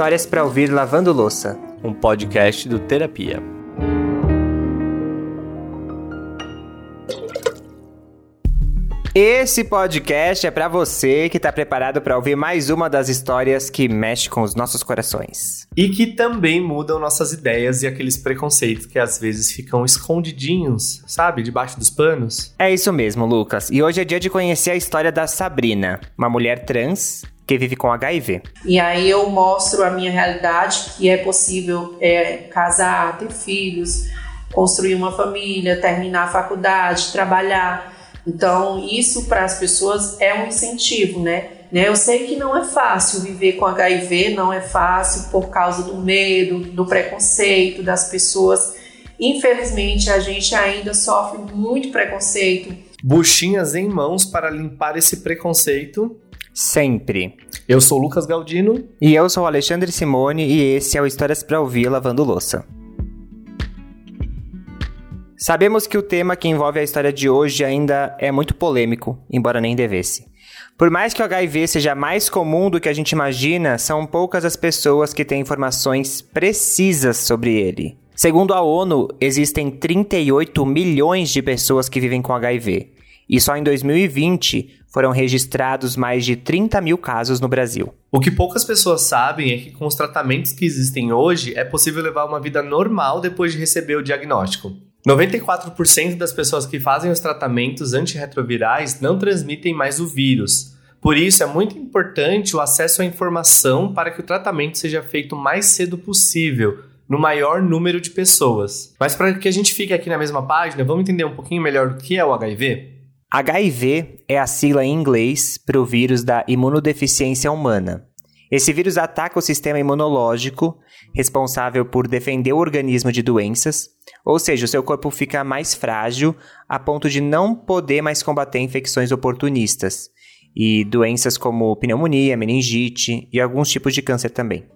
Histórias para ouvir lavando louça, um podcast do Terapia. Esse podcast é para você que está preparado para ouvir mais uma das histórias que mexe com os nossos corações. E que também mudam nossas ideias e aqueles preconceitos que às vezes ficam escondidinhos, sabe, debaixo dos panos. É isso mesmo, Lucas. E hoje é dia de conhecer a história da Sabrina, uma mulher trans que vive com HIV. E aí eu mostro a minha realidade, que é possível é, casar, ter filhos, construir uma família, terminar a faculdade, trabalhar. Então, isso para as pessoas é um incentivo, né? né? Eu sei que não é fácil viver com HIV, não é fácil por causa do medo, do preconceito das pessoas. Infelizmente, a gente ainda sofre muito preconceito. Buchinhas em mãos para limpar esse preconceito. Sempre. Eu sou Lucas Galdino. E eu sou Alexandre Simone e esse é o Histórias para Ouvir Lavando Louça. Sabemos que o tema que envolve a história de hoje ainda é muito polêmico, embora nem devesse. Por mais que o HIV seja mais comum do que a gente imagina, são poucas as pessoas que têm informações precisas sobre ele. Segundo a ONU, existem 38 milhões de pessoas que vivem com HIV. E só em 2020 foram registrados mais de 30 mil casos no Brasil. O que poucas pessoas sabem é que com os tratamentos que existem hoje, é possível levar uma vida normal depois de receber o diagnóstico. 94% das pessoas que fazem os tratamentos antirretrovirais não transmitem mais o vírus. Por isso, é muito importante o acesso à informação para que o tratamento seja feito o mais cedo possível, no maior número de pessoas. Mas para que a gente fique aqui na mesma página, vamos entender um pouquinho melhor o que é o HIV? HIV é a sigla em inglês para o vírus da imunodeficiência humana. Esse vírus ataca o sistema imunológico, responsável por defender o organismo de doenças, ou seja, o seu corpo fica mais frágil a ponto de não poder mais combater infecções oportunistas e doenças como pneumonia, meningite e alguns tipos de câncer também.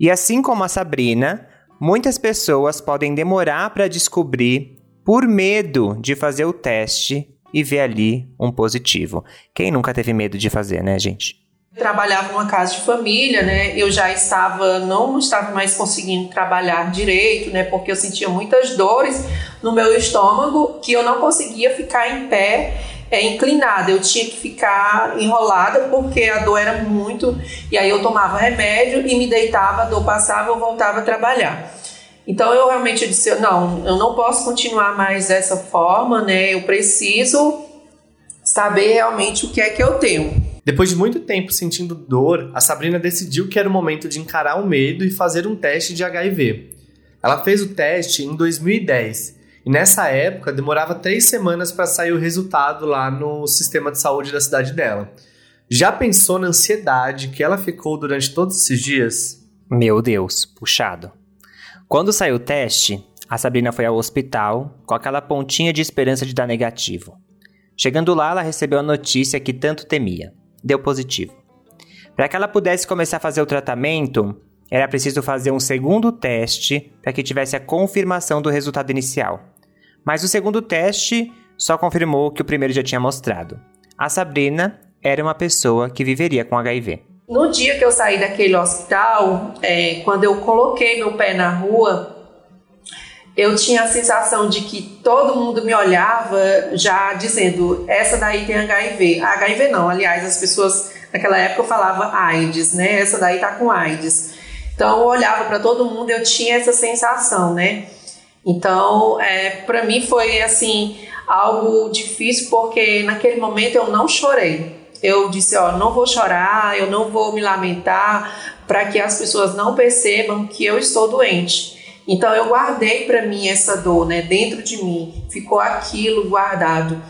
E assim como a Sabrina, muitas pessoas podem demorar para descobrir por medo de fazer o teste e ver ali um positivo. Quem nunca teve medo de fazer, né, gente? trabalhava numa casa de família, né? Eu já estava não estava mais conseguindo trabalhar direito, né? Porque eu sentia muitas dores no meu estômago que eu não conseguia ficar em pé é, inclinada, eu tinha que ficar enrolada porque a dor era muito. E aí eu tomava remédio e me deitava, a dor passava, eu voltava a trabalhar. Então eu realmente disse: não, eu não posso continuar mais dessa forma, né? Eu preciso saber realmente o que é que eu tenho. Depois de muito tempo sentindo dor, a Sabrina decidiu que era o momento de encarar o medo e fazer um teste de HIV. Ela fez o teste em 2010 e nessa época demorava três semanas para sair o resultado lá no sistema de saúde da cidade dela. Já pensou na ansiedade que ela ficou durante todos esses dias? Meu Deus, puxado. Quando saiu o teste, a Sabrina foi ao hospital com aquela pontinha de esperança de dar negativo. Chegando lá, ela recebeu a notícia que tanto temia deu positivo. Para que ela pudesse começar a fazer o tratamento, era preciso fazer um segundo teste para que tivesse a confirmação do resultado inicial. Mas o segundo teste só confirmou o que o primeiro já tinha mostrado. A Sabrina era uma pessoa que viveria com HIV. No dia que eu saí daquele hospital, é, quando eu coloquei meu pé na rua, eu tinha a sensação de que todo mundo me olhava já dizendo, essa daí tem HIV. HIV não, aliás, as pessoas naquela época falavam AIDS, né? Essa daí tá com AIDS. Então eu olhava para todo mundo, eu tinha essa sensação, né? Então, é, para mim foi assim algo difícil porque naquele momento eu não chorei. Eu disse, ó, não vou chorar, eu não vou me lamentar para que as pessoas não percebam que eu estou doente. Então eu guardei para mim essa dor, né, dentro de mim, ficou aquilo guardado.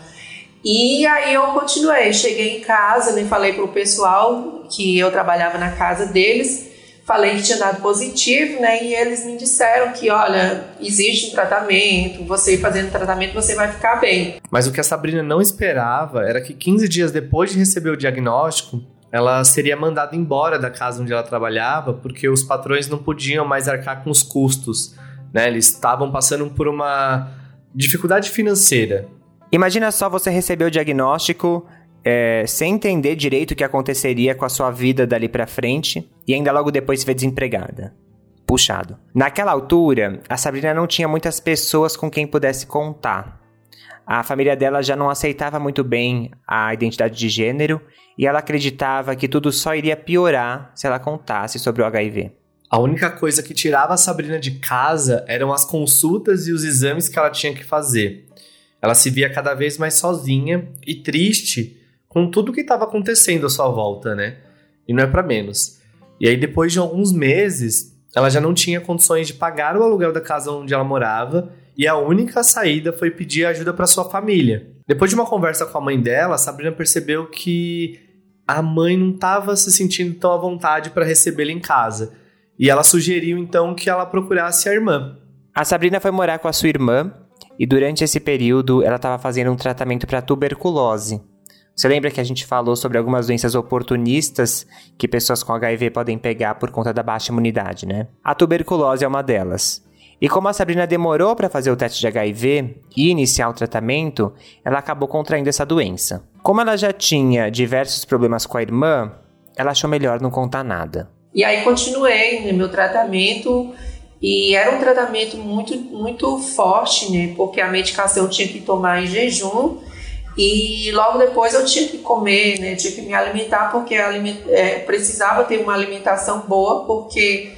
E aí eu continuei, cheguei em casa, né, falei pro pessoal que eu trabalhava na casa deles, falei que tinha dado positivo, né, e eles me disseram que, olha, existe um tratamento, você fazendo tratamento você vai ficar bem. Mas o que a Sabrina não esperava era que 15 dias depois de receber o diagnóstico, ela seria mandada embora da casa onde ela trabalhava porque os patrões não podiam mais arcar com os custos. Né? Eles estavam passando por uma dificuldade financeira. Imagina só você receber o diagnóstico é, sem entender direito o que aconteceria com a sua vida dali pra frente e ainda logo depois se vê desempregada. Puxado. Naquela altura, a Sabrina não tinha muitas pessoas com quem pudesse contar. A família dela já não aceitava muito bem a identidade de gênero e ela acreditava que tudo só iria piorar se ela contasse sobre o HIV. A única coisa que tirava a Sabrina de casa eram as consultas e os exames que ela tinha que fazer. Ela se via cada vez mais sozinha e triste com tudo que estava acontecendo à sua volta, né? E não é para menos. E aí, depois de alguns meses, ela já não tinha condições de pagar o aluguel da casa onde ela morava e a única saída foi pedir ajuda para sua família. Depois de uma conversa com a mãe dela, Sabrina percebeu que a mãe não estava se sentindo tão à vontade para recebê-la em casa. E ela sugeriu então que ela procurasse a irmã. A Sabrina foi morar com a sua irmã e durante esse período ela estava fazendo um tratamento para tuberculose. Você lembra que a gente falou sobre algumas doenças oportunistas que pessoas com HIV podem pegar por conta da baixa imunidade, né? A tuberculose é uma delas. E como a Sabrina demorou para fazer o teste de HIV e iniciar o tratamento, ela acabou contraindo essa doença. Como ela já tinha diversos problemas com a irmã, ela achou melhor não contar nada. E aí continuei no meu tratamento e era um tratamento muito muito forte, né? Porque a medicação eu tinha que tomar em jejum e logo depois eu tinha que comer, né? Tinha que me alimentar porque é, precisava ter uma alimentação boa porque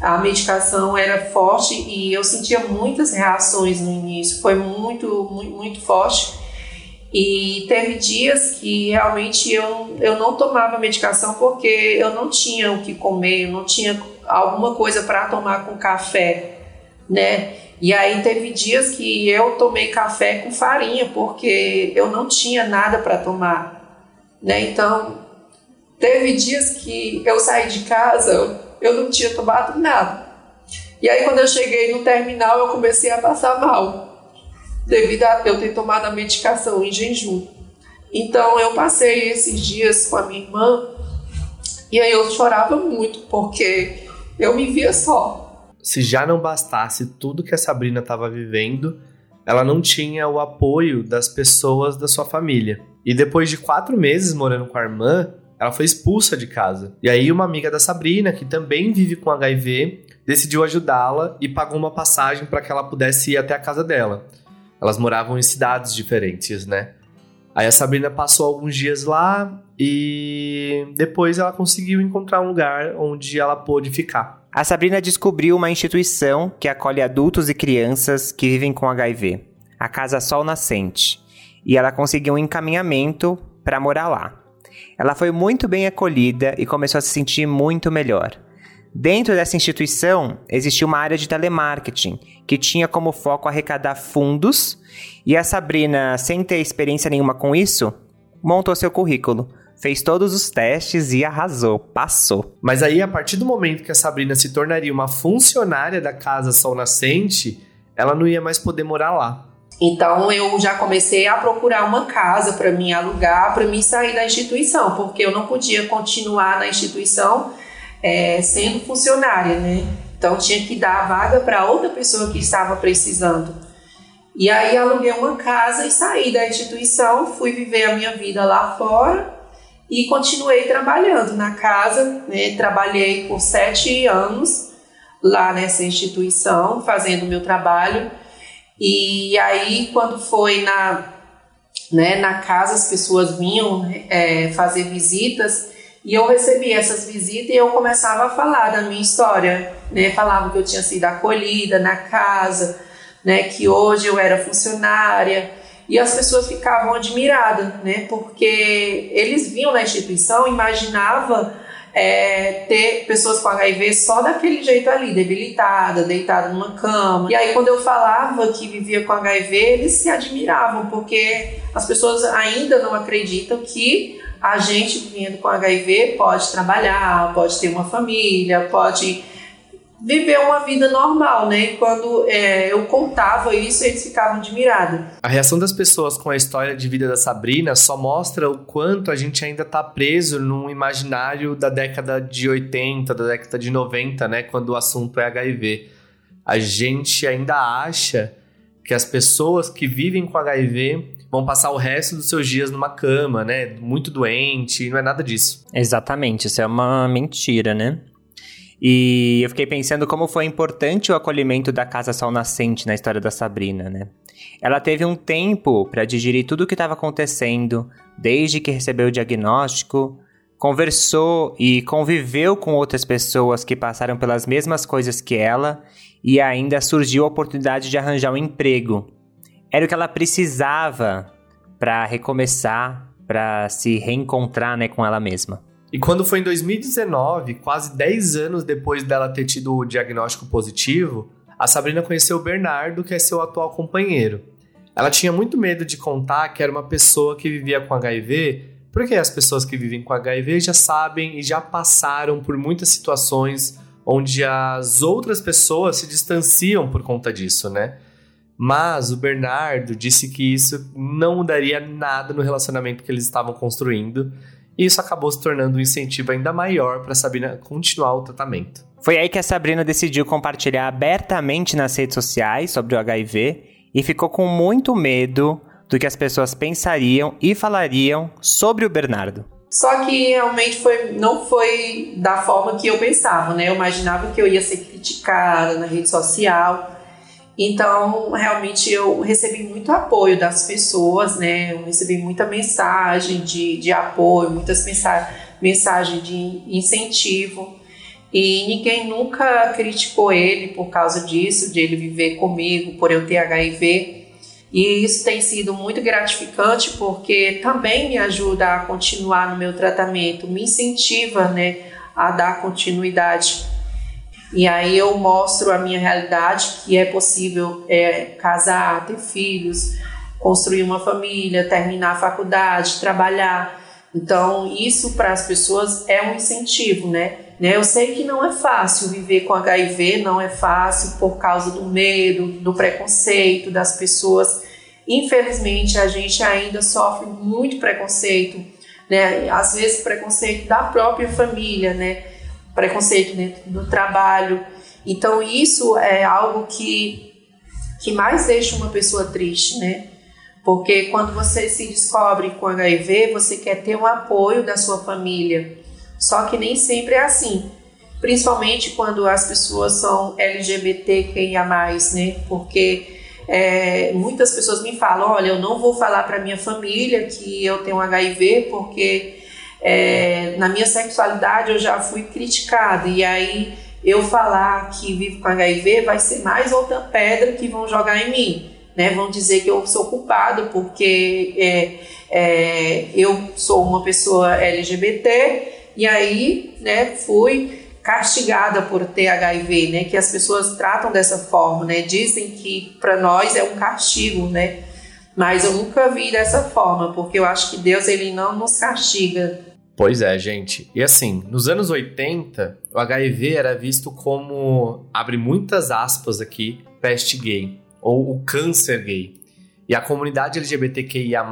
a medicação era forte e eu sentia muitas reações no início, foi muito, muito, muito forte. E teve dias que realmente eu, eu não tomava medicação porque eu não tinha o que comer, eu não tinha alguma coisa para tomar com café, né? E aí teve dias que eu tomei café com farinha porque eu não tinha nada para tomar, né? Então teve dias que eu saí de casa, eu não tinha tomado nada. E aí, quando eu cheguei no terminal, eu comecei a passar mal, devido a eu ter tomado a medicação em jejum. Então, eu passei esses dias com a minha irmã e aí eu chorava muito, porque eu me via só. Se já não bastasse tudo que a Sabrina estava vivendo, ela não tinha o apoio das pessoas da sua família. E depois de quatro meses morando com a irmã, ela foi expulsa de casa. E aí uma amiga da Sabrina, que também vive com HIV, decidiu ajudá-la e pagou uma passagem para que ela pudesse ir até a casa dela. Elas moravam em cidades diferentes, né? Aí a Sabrina passou alguns dias lá e depois ela conseguiu encontrar um lugar onde ela pôde ficar. A Sabrina descobriu uma instituição que acolhe adultos e crianças que vivem com HIV, a Casa Sol Nascente, e ela conseguiu um encaminhamento para morar lá. Ela foi muito bem acolhida e começou a se sentir muito melhor. Dentro dessa instituição, existia uma área de telemarketing que tinha como foco arrecadar fundos, e a Sabrina, sem ter experiência nenhuma com isso, montou seu currículo, fez todos os testes e arrasou, passou. Mas aí, a partir do momento que a Sabrina se tornaria uma funcionária da Casa Sol Nascente, ela não ia mais poder morar lá. Então eu já comecei a procurar uma casa para me alugar, para me sair da instituição, porque eu não podia continuar na instituição é, sendo funcionária, né? Então tinha que dar a vaga para outra pessoa que estava precisando. E aí aluguei uma casa e saí da instituição, fui viver a minha vida lá fora e continuei trabalhando na casa. Né? Trabalhei por sete anos lá nessa instituição, fazendo meu trabalho. E aí, quando foi na, né, na casa, as pessoas vinham é, fazer visitas e eu recebia essas visitas e eu começava a falar da minha história, né? Falava que eu tinha sido acolhida na casa, né? Que hoje eu era funcionária e as pessoas ficavam admiradas, né? Porque eles vinham na instituição, imaginava é, ter pessoas com HIV só daquele jeito ali, debilitada, deitada numa cama. E aí, quando eu falava que vivia com HIV, eles se admiravam, porque as pessoas ainda não acreditam que a gente vivendo com HIV pode trabalhar, pode ter uma família, pode viver uma vida normal, né? quando é, eu contava isso, eles ficavam admirados. A reação das pessoas com a história de vida da Sabrina só mostra o quanto a gente ainda tá preso num imaginário da década de 80, da década de 90, né? Quando o assunto é HIV. A gente ainda acha que as pessoas que vivem com HIV vão passar o resto dos seus dias numa cama, né? Muito doente, não é nada disso. Exatamente, isso é uma mentira, né? E eu fiquei pensando como foi importante o acolhimento da Casa Sol Nascente na história da Sabrina, né? Ela teve um tempo para digerir tudo o que estava acontecendo, desde que recebeu o diagnóstico, conversou e conviveu com outras pessoas que passaram pelas mesmas coisas que ela e ainda surgiu a oportunidade de arranjar um emprego. Era o que ela precisava para recomeçar, para se reencontrar né, com ela mesma. E quando foi em 2019, quase 10 anos depois dela ter tido o diagnóstico positivo, a Sabrina conheceu o Bernardo, que é seu atual companheiro. Ela tinha muito medo de contar que era uma pessoa que vivia com HIV, porque as pessoas que vivem com HIV já sabem e já passaram por muitas situações onde as outras pessoas se distanciam por conta disso, né? Mas o Bernardo disse que isso não mudaria nada no relacionamento que eles estavam construindo, e isso acabou se tornando um incentivo ainda maior para Sabrina continuar o tratamento. Foi aí que a Sabrina decidiu compartilhar abertamente nas redes sociais sobre o HIV e ficou com muito medo do que as pessoas pensariam e falariam sobre o Bernardo. Só que realmente foi, não foi da forma que eu pensava, né? Eu imaginava que eu ia ser criticada na rede social. Então, realmente, eu recebi muito apoio das pessoas, né? Eu recebi muita mensagem de, de apoio, muitas mensagens de incentivo. E ninguém nunca criticou ele por causa disso, de ele viver comigo, por eu ter HIV. E isso tem sido muito gratificante porque também me ajuda a continuar no meu tratamento, me incentiva né, a dar continuidade. E aí eu mostro a minha realidade, que é possível é, casar, ter filhos, construir uma família, terminar a faculdade, trabalhar. Então, isso para as pessoas é um incentivo, né? né? Eu sei que não é fácil viver com HIV, não é fácil por causa do medo, do preconceito das pessoas. Infelizmente, a gente ainda sofre muito preconceito, né? Às vezes preconceito da própria família, né? Preconceito dentro do trabalho. Então, isso é algo que que mais deixa uma pessoa triste, né? Porque quando você se descobre com HIV, você quer ter o apoio da sua família. Só que nem sempre é assim. Principalmente quando as pessoas são LGBTQIA, né? Porque é, muitas pessoas me falam: olha, eu não vou falar para minha família que eu tenho HIV, porque é, na minha sexualidade eu já fui criticada. E aí eu falar que vivo com HIV vai ser mais outra pedra que vão jogar em mim né? Vão dizer que eu sou culpado porque é, é, eu sou uma pessoa LGBT e aí, né? Fui castigada por ter HIV, né? Que as pessoas tratam dessa forma, né? Dizem que para nós é um castigo, né? Mas eu nunca vi dessa forma, porque eu acho que Deus ele não nos castiga. Pois é, gente. E assim, nos anos 80, o HIV era visto como, abre muitas aspas aqui, peste gay ou o câncer gay. E a comunidade LGBTQIA+,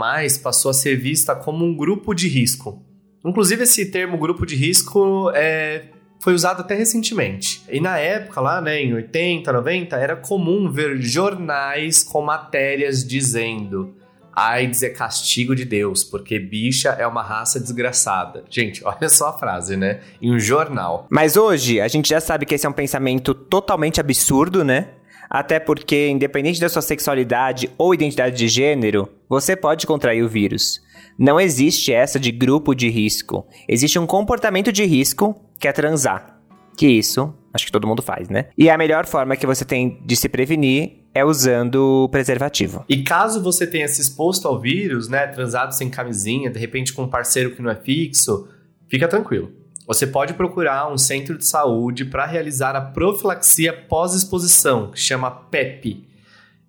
passou a ser vista como um grupo de risco. Inclusive, esse termo grupo de risco é, foi usado até recentemente. E na época, lá né, em 80, 90, era comum ver jornais com matérias dizendo AIDS é castigo de Deus, porque bicha é uma raça desgraçada. Gente, olha só a frase, né? Em um jornal. Mas hoje, a gente já sabe que esse é um pensamento totalmente absurdo, né? Até porque, independente da sua sexualidade ou identidade de gênero, você pode contrair o vírus. Não existe essa de grupo de risco. Existe um comportamento de risco que é transar. Que isso, acho que todo mundo faz, né? E a melhor forma que você tem de se prevenir é usando preservativo. E caso você tenha se exposto ao vírus, né, transado sem camisinha, de repente com um parceiro que não é fixo, fica tranquilo. Você pode procurar um centro de saúde para realizar a profilaxia pós-exposição, que chama PEP.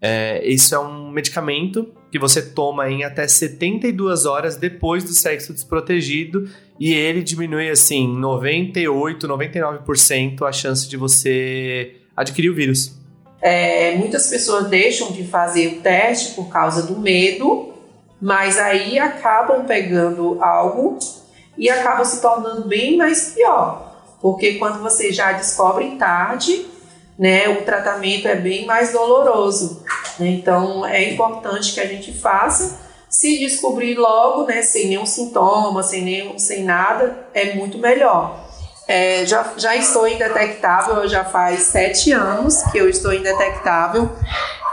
É, isso é um medicamento que você toma em até 72 horas depois do sexo desprotegido e ele diminui assim 98, 99% a chance de você adquirir o vírus. É, muitas pessoas deixam de fazer o teste por causa do medo, mas aí acabam pegando algo e acaba se tornando bem mais pior, porque quando você já descobre tarde, né, o tratamento é bem mais doloroso. Né? Então é importante que a gente faça Se descobrir logo, né, sem nenhum sintoma, sem, nenhum, sem nada, é muito melhor. É, já, já estou indetectável, já faz sete anos que eu estou indetectável.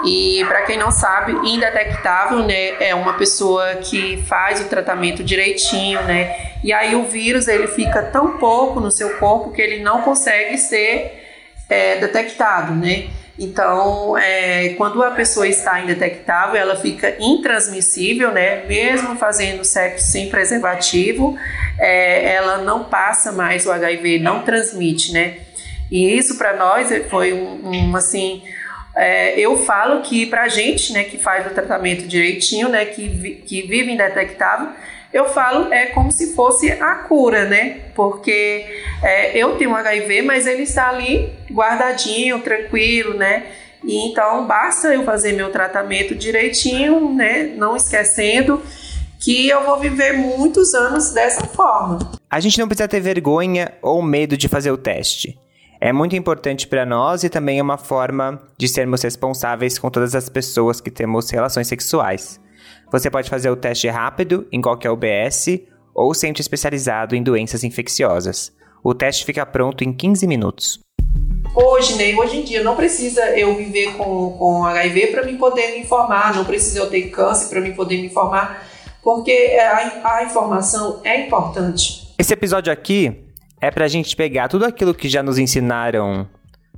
E para quem não sabe, indetectável, né, é uma pessoa que faz o tratamento direitinho, né? E aí o vírus ele fica tão pouco no seu corpo que ele não consegue ser é, detectado, né? Então, é, quando a pessoa está indetectável, ela fica intransmissível, né? Mesmo fazendo sexo sem preservativo, é, ela não passa mais o HIV, não transmite, né? E isso para nós foi um, um assim, é, eu falo que para a gente, né, que faz o tratamento direitinho, né, que, vi, que vive indetectável, eu falo é como se fosse a cura, né? Porque é, eu tenho HIV, mas ele está ali guardadinho, tranquilo, né? E então basta eu fazer meu tratamento direitinho, né? Não esquecendo que eu vou viver muitos anos dessa forma. A gente não precisa ter vergonha ou medo de fazer o teste. É muito importante para nós e também é uma forma de sermos responsáveis com todas as pessoas que temos relações sexuais. Você pode fazer o teste rápido em qualquer UBS ou centro especializado em doenças infecciosas. O teste fica pronto em 15 minutos. Hoje, né, hoje em dia, não precisa eu viver com, com HIV para me poder me informar, não precisa eu ter câncer para me poder me informar, porque a, a informação é importante. Esse episódio aqui é para a gente pegar tudo aquilo que já nos ensinaram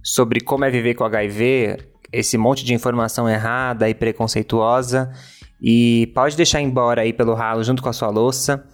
sobre como é viver com HIV, esse monte de informação errada e preconceituosa, e pode deixar embora aí pelo ralo junto com a sua louça.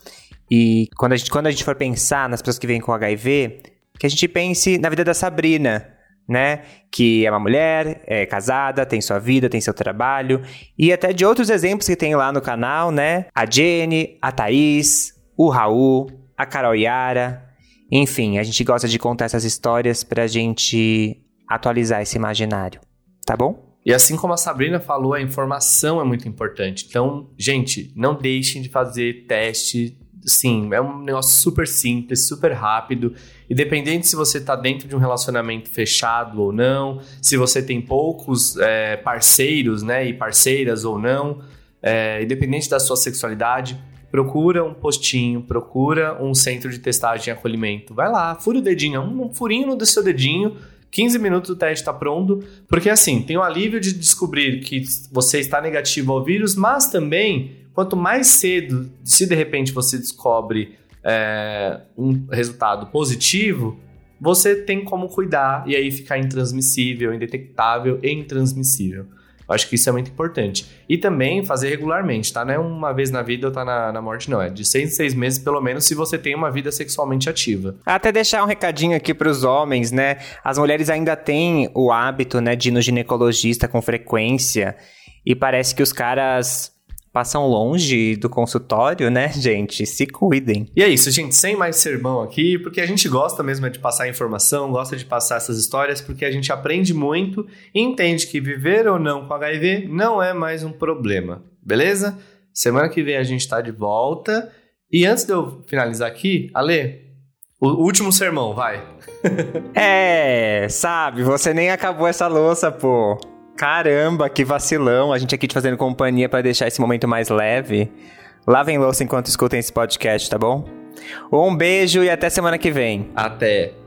E quando a gente, quando a gente for pensar nas pessoas que vêm com HIV, que a gente pense na vida da Sabrina, né? Que é uma mulher, é casada, tem sua vida, tem seu trabalho. E até de outros exemplos que tem lá no canal, né? A Jenny, a Thaís, o Raul, a Carol Yara. Enfim, a gente gosta de contar essas histórias pra gente atualizar esse imaginário. Tá bom? E assim como a Sabrina falou, a informação é muito importante. Então, gente, não deixem de fazer teste. Sim, é um negócio super simples, super rápido. Independente se você está dentro de um relacionamento fechado ou não, se você tem poucos é, parceiros né, e parceiras ou não, é, independente da sua sexualidade, procura um postinho, procura um centro de testagem e acolhimento. Vai lá, fura o dedinho, um furinho no seu dedinho 15 minutos o teste está pronto, porque assim, tem o alívio de descobrir que você está negativo ao vírus, mas também, quanto mais cedo, se de repente você descobre é, um resultado positivo, você tem como cuidar e aí ficar intransmissível, indetectável e intransmissível. Acho que isso é muito importante. E também fazer regularmente, tá? Não é uma vez na vida ou tá na, na morte, não. É de seis em seis meses, pelo menos, se você tem uma vida sexualmente ativa. Até deixar um recadinho aqui pros homens, né? As mulheres ainda têm o hábito, né, de ir no ginecologista com frequência. E parece que os caras passam longe do consultório, né, gente? Se cuidem. E é isso, gente. Sem mais sermão aqui, porque a gente gosta mesmo de passar informação, gosta de passar essas histórias, porque a gente aprende muito e entende que viver ou não com HIV não é mais um problema, beleza? Semana que vem a gente tá de volta. E antes de eu finalizar aqui, Ale, o último sermão, vai. é, sabe, você nem acabou essa louça, pô. Caramba, que vacilão. A gente aqui te fazendo companhia para deixar esse momento mais leve. Lavem louça enquanto escutem esse podcast, tá bom? Um beijo e até semana que vem. Até.